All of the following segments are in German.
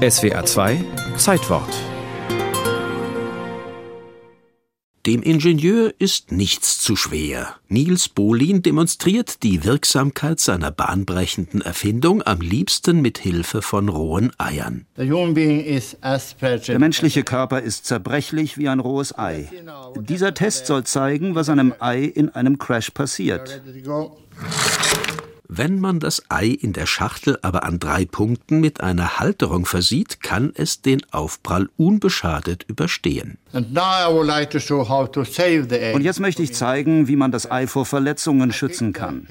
SWA 2 Zeitwort Dem Ingenieur ist nichts zu schwer. Niels Bohlin demonstriert die Wirksamkeit seiner bahnbrechenden Erfindung am liebsten mit Hilfe von rohen Eiern. Der menschliche Körper ist zerbrechlich wie ein rohes Ei. Dieser Test soll zeigen, was einem Ei in einem Crash passiert. Wenn man das Ei in der Schachtel aber an drei Punkten mit einer Halterung versieht, kann es den Aufprall unbeschadet überstehen. Und jetzt möchte ich zeigen, wie man das Ei vor Verletzungen schützen kann.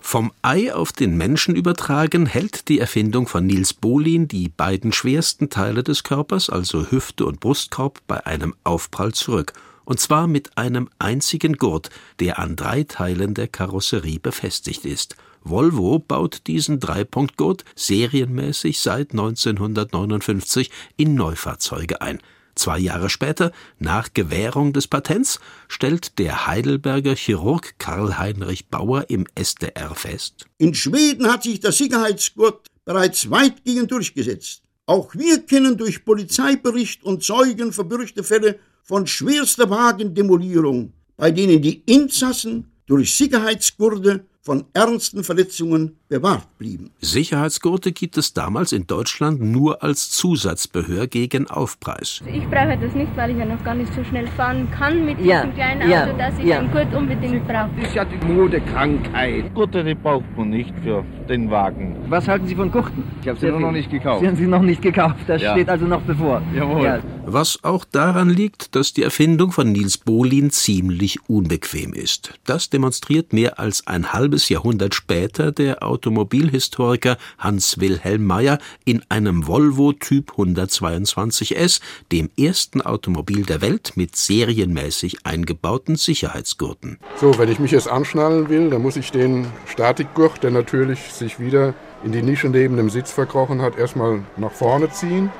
Vom Ei auf den Menschen übertragen hält die Erfindung von Niels Bohlin die beiden schwersten Teile des Körpers, also Hüfte und Brustkorb, bei einem Aufprall zurück – und zwar mit einem einzigen Gurt, der an drei Teilen der Karosserie befestigt ist. Volvo baut diesen Dreipunktgurt serienmäßig seit 1959 in Neufahrzeuge ein. Zwei Jahre später, nach Gewährung des Patents, stellt der Heidelberger Chirurg Karl-Heinrich Bauer im SDR fest. In Schweden hat sich der Sicherheitsgurt bereits weitgehend durchgesetzt. Auch wir kennen durch Polizeibericht und Zeugen verbürchte Fälle von schwerster Wagendemolierung, bei denen die Insassen durch Sicherheitsgurde von ernsten Verletzungen bewahrt blieben. Sicherheitsgurte gibt es damals in Deutschland nur als Zusatzbehör gegen Aufpreis. Ich brauche das nicht, weil ich ja noch gar nicht so schnell fahren kann mit ja. diesem kleinen ja. Auto, dass ich ja. einen Gurt unbedingt brauche. Das ist ja die Modekrankheit. Gurte, die braucht man nicht für den Wagen. Was halten Sie von Gurten? Ich habe sie nur noch nicht gekauft. Sie haben sie noch nicht gekauft, das ja. steht also noch bevor. Jawohl. Ja. Was auch daran liegt, dass die Erfindung von Niels Bohlin ziemlich unbequem ist. Das demonstriert mehr als ein halbes Jahrhundert später der Automobilhistoriker Hans Wilhelm Meyer in einem Volvo Typ 122S, dem ersten Automobil der Welt mit serienmäßig eingebauten Sicherheitsgurten. So, wenn ich mich jetzt anschnallen will, dann muss ich den Statikgurt, der natürlich sich wieder in die Nische neben dem Sitz verkrochen hat, erstmal nach vorne ziehen,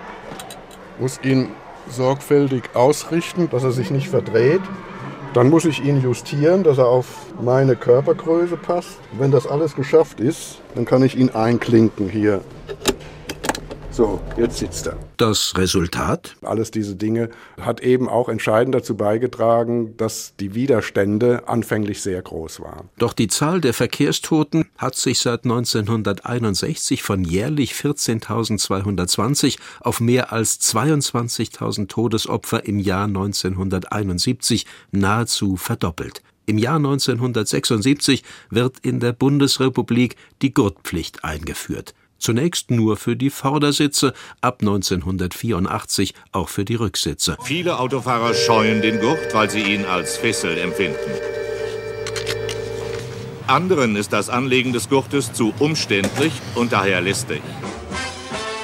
muss ihn sorgfältig ausrichten, dass er sich nicht verdreht. Dann muss ich ihn justieren, dass er auf meine Körpergröße passt. Wenn das alles geschafft ist, dann kann ich ihn einklinken hier so, jetzt sitzt er. Das Resultat? Alles diese Dinge hat eben auch entscheidend dazu beigetragen, dass die Widerstände anfänglich sehr groß waren. Doch die Zahl der Verkehrstoten hat sich seit 1961 von jährlich 14.220 auf mehr als 22.000 Todesopfer im Jahr 1971 nahezu verdoppelt. Im Jahr 1976 wird in der Bundesrepublik die Gurtpflicht eingeführt zunächst nur für die Vordersitze, ab 1984 auch für die Rücksitze. Viele Autofahrer scheuen den Gurt, weil sie ihn als Fessel empfinden. Anderen ist das Anlegen des Gurtes zu umständlich und daher listig.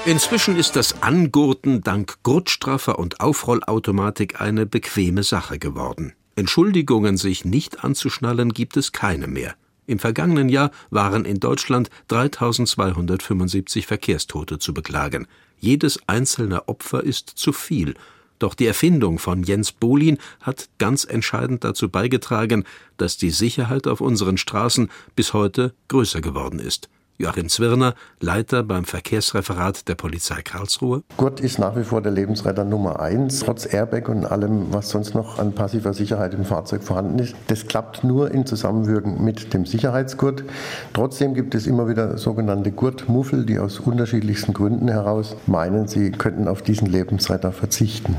Inzwischen ist das Angurten dank Gurtstraffer und Aufrollautomatik eine bequeme Sache geworden. Entschuldigungen, sich nicht anzuschnallen, gibt es keine mehr. Im vergangenen Jahr waren in Deutschland 3275 Verkehrstote zu beklagen. Jedes einzelne Opfer ist zu viel. Doch die Erfindung von Jens Bohlin hat ganz entscheidend dazu beigetragen, dass die Sicherheit auf unseren Straßen bis heute größer geworden ist. Joachim Zwirner, Leiter beim Verkehrsreferat der Polizei Karlsruhe. Gurt ist nach wie vor der Lebensretter Nummer eins, trotz Airbag und allem, was sonst noch an passiver Sicherheit im Fahrzeug vorhanden ist. Das klappt nur in Zusammenwirken mit dem Sicherheitsgurt. Trotzdem gibt es immer wieder sogenannte Gurtmuffel, die aus unterschiedlichsten Gründen heraus meinen, sie könnten auf diesen Lebensretter verzichten.